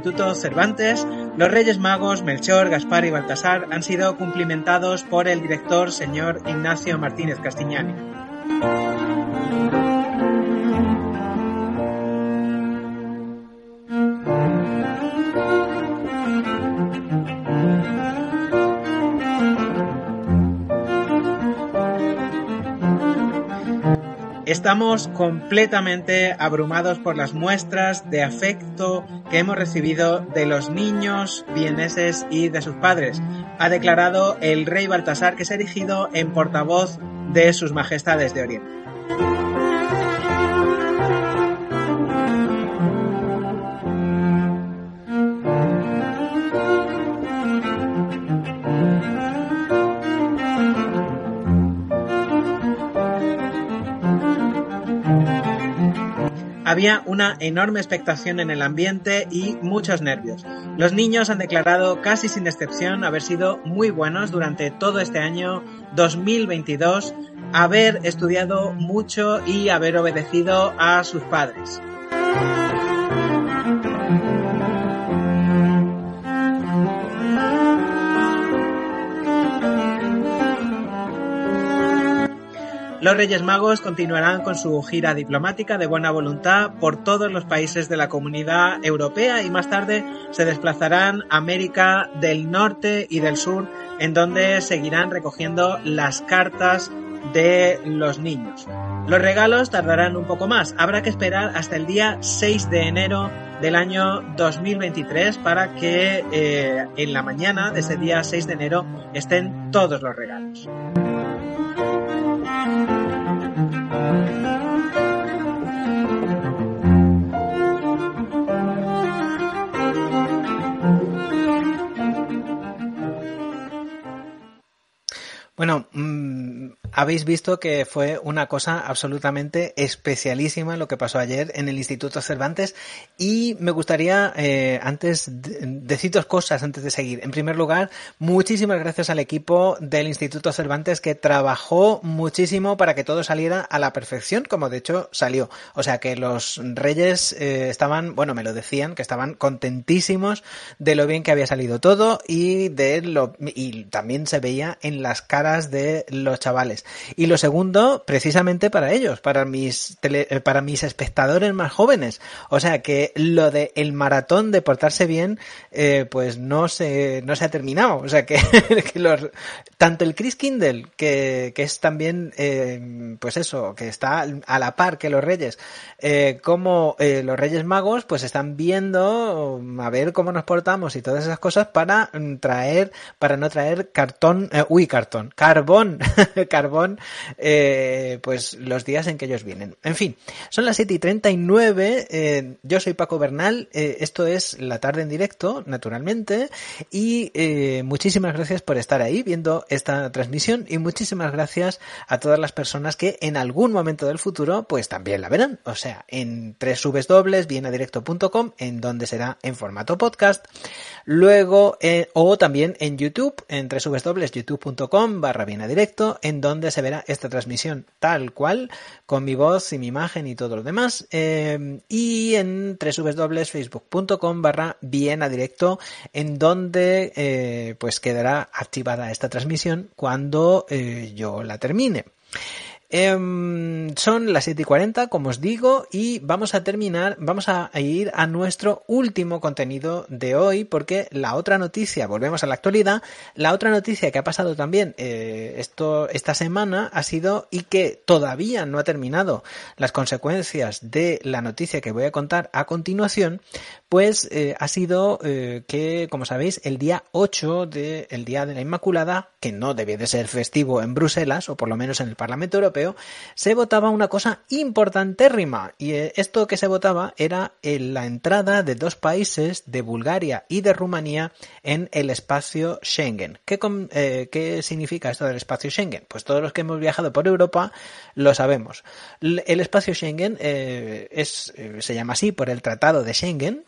Instituto Cervantes, los Reyes Magos Melchor, Gaspar y Baltasar han sido cumplimentados por el director señor Ignacio Martínez Castiñani. Estamos completamente abrumados por las muestras de afecto que hemos recibido de los niños vieneses y de sus padres, ha declarado el rey Baltasar que se ha erigido en portavoz de sus majestades de Oriente. Había una enorme expectación en el ambiente y muchos nervios. Los niños han declarado casi sin excepción haber sido muy buenos durante todo este año 2022, haber estudiado mucho y haber obedecido a sus padres. Los Reyes Magos continuarán con su gira diplomática de buena voluntad por todos los países de la comunidad europea y más tarde se desplazarán a América del Norte y del Sur, en donde seguirán recogiendo las cartas de los niños. Los regalos tardarán un poco más. Habrá que esperar hasta el día 6 de enero del año 2023 para que eh, en la mañana de ese día 6 de enero estén todos los regalos. Bueno, mm, habéis visto que fue una cosa absolutamente especialísima lo que pasó ayer en el Instituto Cervantes y me gustaría, eh, antes, decir dos cosas antes de seguir. En primer lugar, muchísimas gracias al equipo del Instituto Cervantes que trabajó muchísimo para que todo saliera a la perfección, como de hecho salió. O sea que los reyes eh, estaban, bueno, me lo decían, que estaban contentísimos de lo bien que había salido todo y de lo, y también se veía en las caras de los chavales. Y lo segundo, precisamente para ellos, para mis, eh, para mis espectadores más jóvenes. O sea que lo de el maratón de portarse bien, eh, pues no se, no se ha terminado. O sea que, los, tanto el Chris Kindle, que, que es también, eh, pues eso, que está a la par que los Reyes, como los Reyes Magos, pues están viendo a ver cómo nos portamos y todas esas cosas para traer, para no traer cartón, uy, cartón, carbón, carbón eh, pues los días en que ellos vienen. En fin, son las 7 y 39, eh, yo soy Paco Bernal, eh, esto es La Tarde en Directo, naturalmente, y eh, muchísimas gracias por estar ahí viendo esta transmisión y muchísimas gracias a todas las personas que en algún momento del futuro pues también la verán, o sea, en www.vienadirecto.com, en donde será en formato podcast, luego, o también en YouTube, en www.youtube.com barra Directo, en donde se verá esta transmisión tal cual, con mi voz y mi imagen y todo lo demás. Eh, y en www.facebook.com barra bien a directo, en donde eh, pues quedará activada esta transmisión cuando eh, yo la termine. Em, son las 7 y 40, como os digo, y vamos a terminar, vamos a ir a nuestro último contenido de hoy, porque la otra noticia, volvemos a la actualidad, la otra noticia que ha pasado también eh, esto, esta semana ha sido y que todavía no ha terminado las consecuencias de la noticia que voy a contar a continuación, pues eh, ha sido eh, que, como sabéis, el día 8 del el Día de la Inmaculada, que no debía de ser festivo en Bruselas, o por lo menos en el Parlamento Europeo, se votaba una cosa importantérrima. Y eh, esto que se votaba era la entrada de dos países, de Bulgaria y de Rumanía, en el espacio Schengen. ¿Qué, eh, ¿Qué significa esto del espacio Schengen? Pues todos los que hemos viajado por Europa lo sabemos. El espacio Schengen se llama así por el Tratado de Schengen,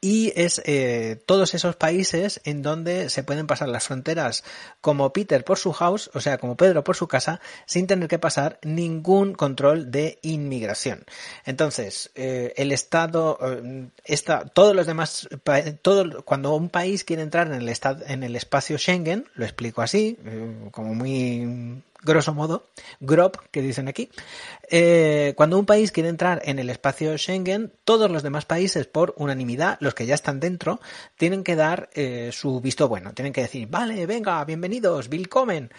y es eh, todos esos países en donde se pueden pasar las fronteras como Peter por su house, o sea, como Pedro por su casa, sin tener que pasar ningún control de inmigración. Entonces, eh, el Estado, eh, todos los demás, todo, cuando un país quiere entrar en el, en el espacio Schengen, lo explico así, como muy grosso modo, GROP, que dicen aquí, eh, cuando un país quiere entrar en el espacio Schengen, todos los demás países, por unanimidad, los que ya están dentro, tienen que dar eh, su visto bueno, tienen que decir, vale, venga, bienvenidos, willkommen.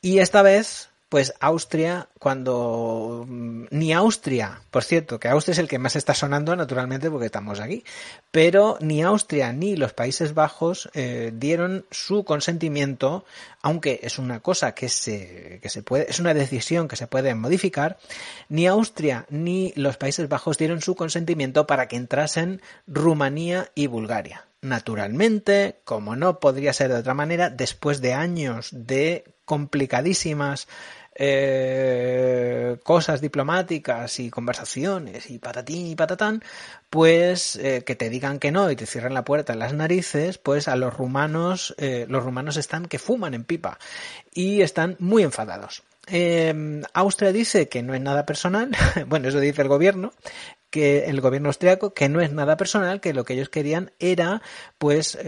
Y esta vez pues Austria, cuando mm, ni Austria, por cierto, que Austria es el que más está sonando naturalmente porque estamos aquí, pero ni Austria ni los Países Bajos eh, dieron su consentimiento, aunque es una cosa que se, que se puede, es una decisión que se puede modificar, ni Austria ni los Países Bajos dieron su consentimiento para que entrasen Rumanía y Bulgaria. Naturalmente, como no podría ser de otra manera, después de años de complicadísimas eh, cosas diplomáticas y conversaciones y patatín y patatán, pues eh, que te digan que no y te cierren la puerta en las narices, pues a los rumanos, eh, los rumanos están que fuman en pipa y están muy enfadados. Austria dice que no es nada personal, bueno, eso dice el gobierno, que el gobierno austriaco, que no es nada personal, que lo que ellos querían era, pues,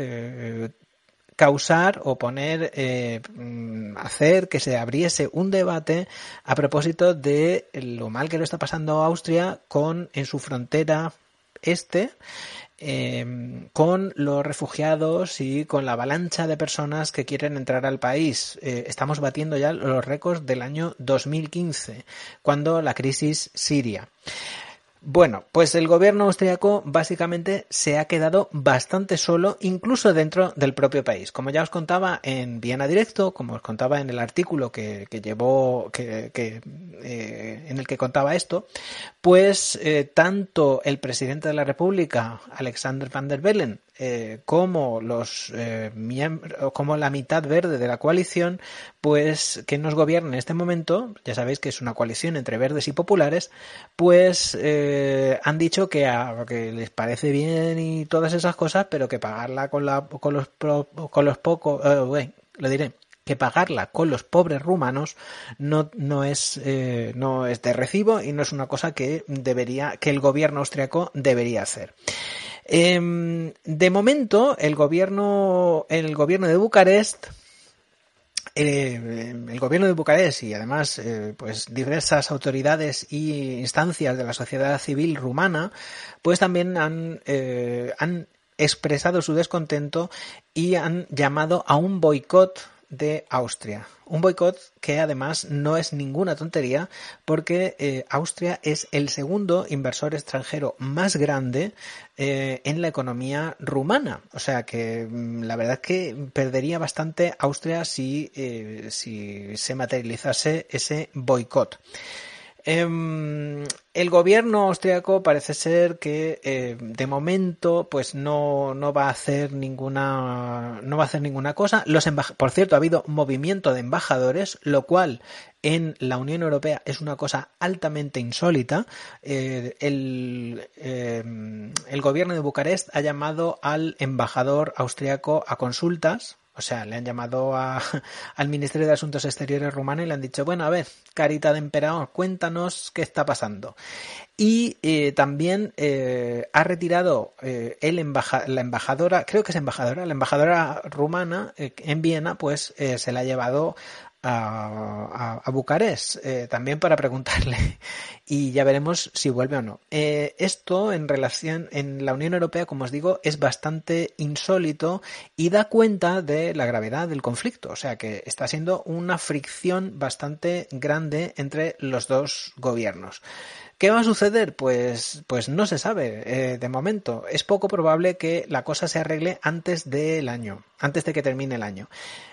causar o poner, eh, mm, hacer que se abriese un debate a propósito de lo mal que lo está pasando Austria con en su frontera este em, con los refugiados y con la avalancha de personas que quieren entrar al país. Eh, estamos batiendo ya los récords del año 2015, cuando la crisis siria. Bueno, pues el gobierno austriaco básicamente se ha quedado bastante solo, incluso dentro del propio país. Como ya os contaba en Viena Directo, como os contaba en el artículo que, llevó, que, eh, en el que contaba esto, pues eh, tanto el presidente de la República, Alexander van der Bellen, eh, como los miembros, como la mitad verde de la coalición, pues que nos gobierna en este momento, ya sabéis que es una coalición entre verdes y populares, pues han dicho que, que, les parece bien y todas esas cosas, pero que pagarla con la con los con los pocos, lo diré, que pagarla con los pobres rumanos no, no es eh, no es de recibo y no es una cosa que debería que el gobierno austriaco debería hacer. Em, de momento el gobierno el gobierno de Bucarest eh, el gobierno de Bucarest y además eh, pues diversas autoridades y instancias de la sociedad civil rumana pues también han, han expresado su descontento y han llamado a un boicot de Austria. Un boicot que además no es ninguna tontería porque eh, Austria es el segundo inversor extranjero más grande eh, en la economía rumana. O sea que mm, la verdad es que perdería bastante Austria si, eh, si se materializase ese boicot. Em, el gobierno austriaco parece ser que eh, de momento pues no, no va a hacer ninguna no va a hacer ninguna cosa. Los por cierto ha habido movimiento de embajadores, lo cual en la Unión Europea es una cosa altamente insólita. Eh, el, em, el gobierno de Bucarest ha llamado al embajador austriaco a consultas o sea, le han llamado al Ministerio de Asuntos Exteriores rumano y le han dicho, bueno, a ver, carita de emperador, cuéntanos qué está pasando. Y eh, también eh, ha retirado eh, el la embajadora, creo que es embajadora, la embajadora rumana en Viena, pues se la ha llevado a, Bucarest, eh, también para preguntarle y ya veremos si vuelve o no. Eh, esto en relación en la Unión Europea, como os digo, es bastante insólito y da cuenta de la gravedad del conflicto, o sea que está siendo una fricción bastante grande entre los dos gobiernos. ¿Qué va a suceder? Pues, pues no se sabe eh, de momento. Es poco probable que la cosa se arregle antes del año, antes de que termine el año.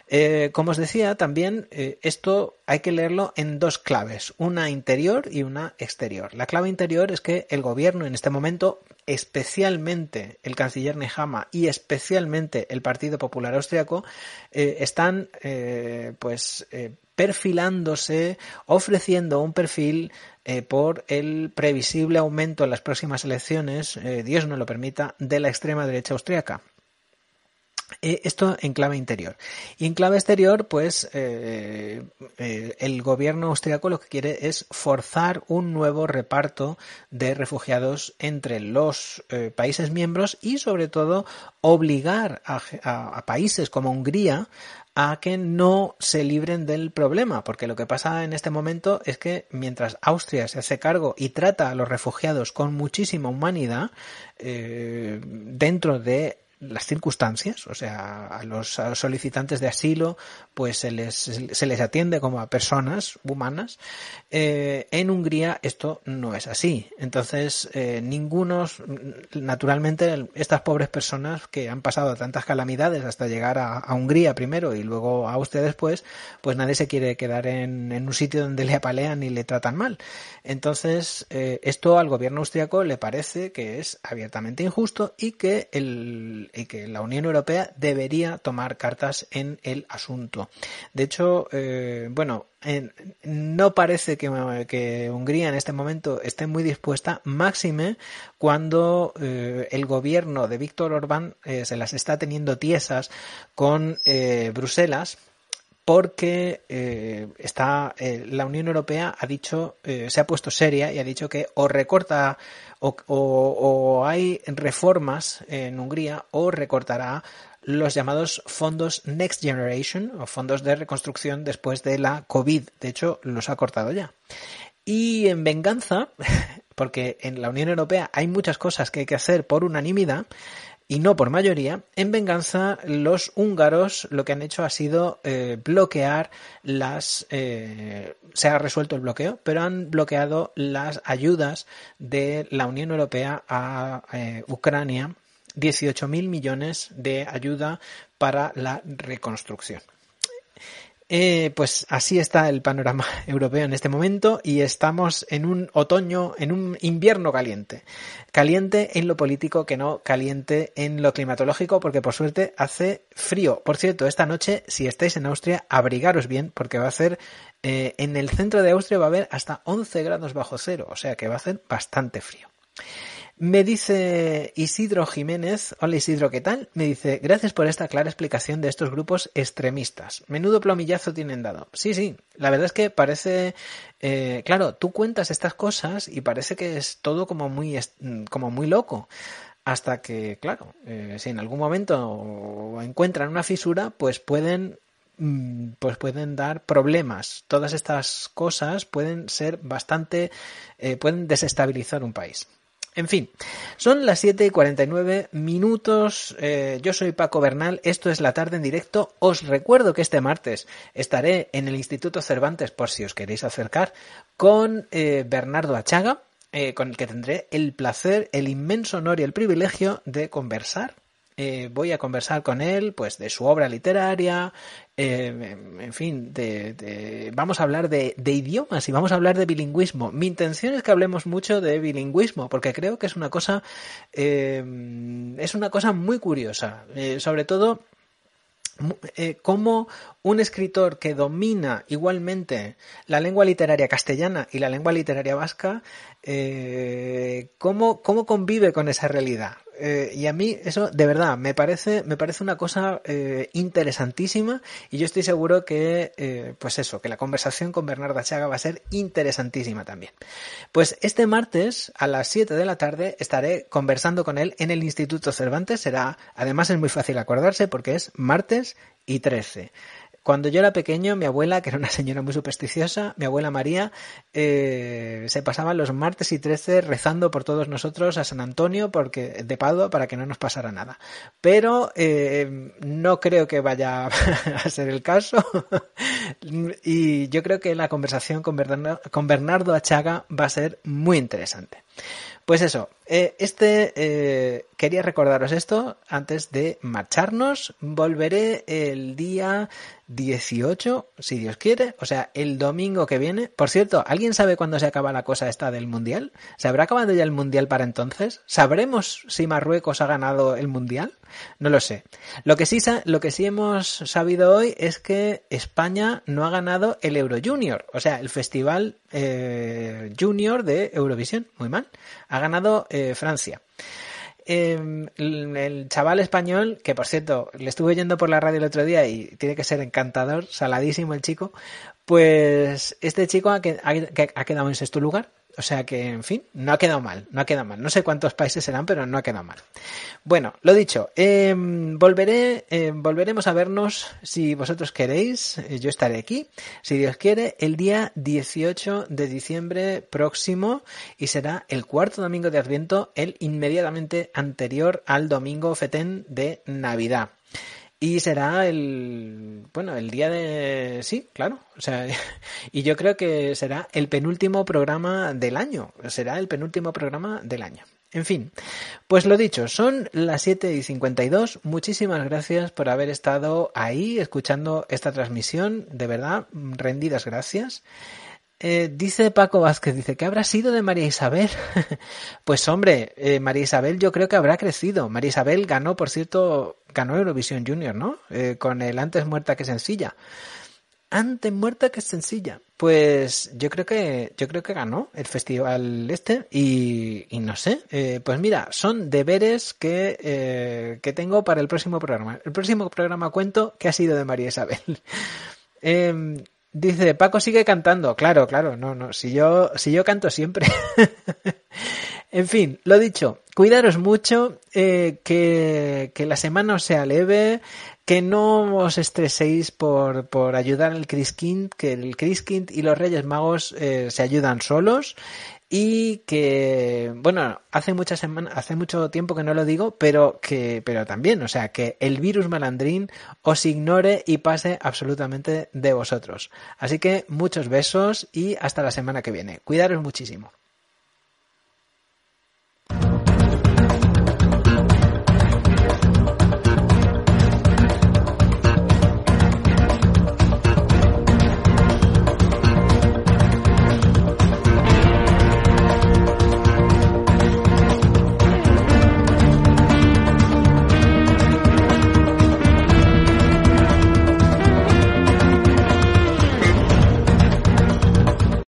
Eh, como os decía, también eh, esto hay que leerlo en dos claves, una interior y una exterior. La clave interior es que el gobierno en este momento, especialmente el canciller Nehama y especialmente el Partido Popular Austriaco, están pues perfilándose, ofreciendo un perfil eh, por el previsible aumento en las próximas elecciones, eh, Dios no lo permita, de la extrema derecha austriaca. Eh, esto en clave interior. Y en clave exterior, pues el gobierno austriaco lo que quiere es forzar un nuevo reparto de refugiados entre los países miembros y sobre todo obligar a países como Hungría a que no se libren del problema, porque lo que pasa en este momento es que mientras Austria se hace cargo y trata a los refugiados con muchísima humanidad, eh, dentro de las circunstancias, o sea, a los, solicitantes de asilo, pues se les, se les atiende como a personas humanas. Eh, en Hungría esto no es así. Entonces, eh, ningunos, naturalmente, estas pobres personas que han pasado tantas calamidades hasta llegar a, Hungría primero y luego a Austria después, pues nadie se quiere quedar en, en un sitio donde le apalean y le tratan mal. Entonces, eh, esto al gobierno austriaco le parece que es abiertamente injusto y que el y que la Unión Europea debería tomar cartas en el asunto. De hecho, eh, bueno, no parece que, Hungría en este momento esté muy dispuesta, máxime cuando eh, el gobierno de Víctor Orbán eh, se las está teniendo tiesas con Bruselas porque está la Unión Europea ha dicho se ha puesto seria y ha dicho que o recorta o, hay reformas en Hungría o recortará los llamados fondos Next Generation o fondos de reconstrucción después de la COVID. De hecho, los ha cortado ya. Y en venganza, porque en la Unión Europea hay muchas cosas que hay que hacer por unanimidad, y no por mayoría, en venganza los húngaros lo que han hecho ha sido eh, bloquear las... Eh, se ha resuelto el bloqueo, pero han bloqueado las ayudas de la Unión Europea a eh, Ucrania, 18.000 millones de ayuda para la reconstrucción. Eh, pues así está el panorama europeo en este momento y estamos en un otoño, en un invierno caliente. Caliente en lo político que no caliente en lo climatológico porque por suerte hace frío. Por cierto, esta noche si estáis en Austria abrigaros bien porque va a ser eh, en el centro de Austria va a haber hasta 11 grados bajo cero, o sea que va a hacer bastante frío. Me dice Isidro Jiménez, hola Isidro, ¿qué tal? Me dice, gracias por esta clara explicación de estos grupos extremistas. Menudo plomillazo tienen dado. Sí, sí, la verdad es que parece, eh, claro, tú cuentas estas cosas y parece que es todo como muy, como muy loco. Hasta que, claro, eh, si en algún momento encuentran una fisura, pues pueden mm, pues pueden dar problemas. Todas estas cosas pueden ser bastante, eh, pueden desestabilizar un país. En fin, son las 7 y 49 minutos. Eh, yo soy Paco Bernal. Esto es la tarde en directo. Os recuerdo que este martes estaré en el Instituto Cervantes, por si os queréis acercar, con eh, Bernardo Achaga, eh, con el que tendré el placer, el inmenso honor y el privilegio de conversar eh, voy a conversar con él pues de su obra literaria, eh, en fin, de, vamos a hablar de, idiomas y vamos a hablar de bilingüismo. Mi intención es que hablemos mucho de bilingüismo porque creo que es una cosa, eh, es una cosa muy curiosa, sobre todo cómo un escritor que domina igualmente la lengua literaria castellana y la lengua literaria vasca, cómo, cómo convive con esa realidad. Eh, y a mí eso de verdad me parece, me parece una cosa eh, interesantísima y yo estoy seguro que, eh, pues eso, que la conversación con Bernarda Chaga va a ser interesantísima también. Pues este martes a las 7 de la tarde estaré conversando con él en el Instituto Cervantes. Será, además es muy fácil acordarse porque es martes y 13. cuando yo era pequeño, mi abuela, que era una señora muy supersticiosa, mi abuela María, eh, se pasaba los martes y 13 rezando por todos nosotros a San Antonio porque, de Padua para que no nos pasara nada. Pero eh, no creo que vaya a ser el caso. y yo creo que la conversación con Bernardo, con Bernardo Achaga va a ser muy interesante. Pues eso, eh, este eh, quería recordaros esto antes de marcharnos. Volveré el día 18, si Dios quiere, o sea, el domingo que viene. Por cierto, ¿alguien sabe cuándo se acaba la cosa esta del Mundial? ¿Se habrá acabado ya el Mundial para entonces? ¿Sabremos si Marruecos ha ganado el Mundial? No lo sé. Lo que sí, lo hemos sabido hoy es que España no ha ganado el Euro Junior, o sea, el festival eh, junior de Eurovisión. Muy mal. Ha ganado Francia. Em, el, chaval español, que por cierto, le estuve oyendo por la radio el otro día y tiene que ser encantador, saladísimo el chico, pues este chico ha, ha quedado en sexto lugar, o sea que, en fin, no ha quedado mal, no ha quedado mal. No sé cuántos países serán, pero no ha quedado mal. Bueno, lo dicho, em, volveré, em, volveremos a vernos si vosotros queréis. Eh, yo estaré aquí, si Dios quiere, el día 18 de diciembre próximo y será el cuarto domingo de Adviento, el inmediatamente anterior al domingo fetén de Navidad. Y será el, bueno, el día de, sí, claro, o sea, y yo creo que será el penúltimo programa del año, será el penúltimo programa del año. En fin, pues lo dicho, son las 7 y 52. Muchísimas gracias por haber estado ahí escuchando esta transmisión. De verdad, rendidas gracias. Eh, dice Paco Vázquez, dice, ¿qué habrá sido de María Isabel? pues hombre, eh, María Isabel yo creo que habrá crecido. María Isabel ganó, por cierto, ganó Eurovisión Junior, ¿no? Eh, con el antes muerta que sencilla. Antes muerta que sencilla. Pues yo creo que yo creo que ganó el festival este y, no sé. pues mira, son deberes que, que tengo para el próximo programa. El próximo programa cuento qué ha sido de María Isabel. Dice, Paco sigue cantando. Claro, claro, no, no. Si yo, si yo canto siempre. en fin, lo dicho, cuidaros mucho, eh, que, que la semana os sea leve, que no os estreséis por, por ayudar al Chriskind, que el Chriskind y los Reyes Magos eh, se ayudan solos y que bueno hace muchas semanas hace mucho tiempo que no lo digo pero que pero también o sea que el virus malandrín os ignore y pase absolutamente de vosotros. Así que muchos besos y hasta la semana que viene. Cuidaros muchísimo